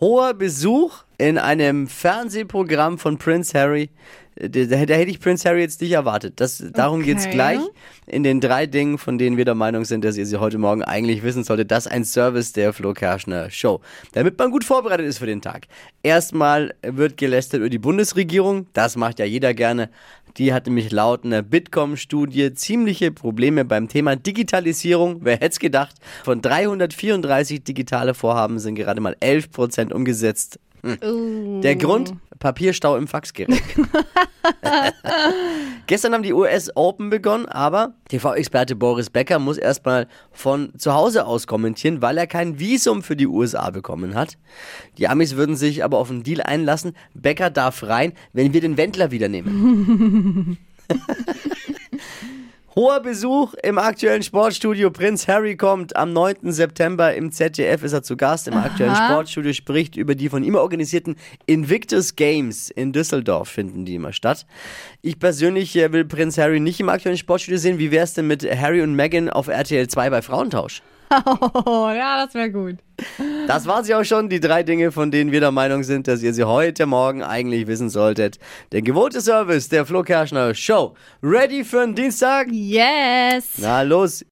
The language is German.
Hoher Besuch in einem Fernsehprogramm von Prince Harry. Da, da hätte ich Prince Harry jetzt nicht erwartet. Das, darum Okay. geht's gleich in den drei Dingen, von denen wir der Meinung sind, dass ihr sie heute Morgen eigentlich wissen solltet. Das ist ein Service der Flo Kerschner Show. Damit man gut vorbereitet ist für den Tag. Erstmal wird gelästert über die Bundesregierung. Das macht ja jeder gerne. Die hat nämlich laut einer Bitkom-Studie ziemliche Probleme beim Thema Digitalisierung. Wer hätte es gedacht? Von 334 digitale Vorhaben sind gerade mal 11 Prozent umgesetzt. Der Grund? Papierstau im Faxgerät. Gestern haben die US Open begonnen, aber TV-Experte Boris Becker muss erstmal von zu Hause aus kommentieren, weil er kein Visum für die USA bekommen hat. Die Amis würden sich aber auf einen Deal einlassen. Becker darf rein, wenn wir den Wendler wieder nehmen. Hoher Besuch im aktuellen Sportstudio. Prinz Harry kommt am 9. September im ZDF, ist er zu Gast im aktuellen Sportstudio, spricht über die von ihm organisierten Invictus Games in Düsseldorf, finden die immer statt. Ich persönlich äh, will Prinz Harry nicht im aktuellen Sportstudio sehen. Wie wär's denn mit Harry und Meghan auf RTL 2 bei Frauentausch? Oh, ja, das wäre gut. Das waren sie auch schon, die drei Dinge, von denen wir der Meinung sind, dass ihr sie heute Morgen eigentlich wissen solltet. Der gewohnte Service der Flo Kerschner Show. Ready für den Dienstag? Yes. Na los,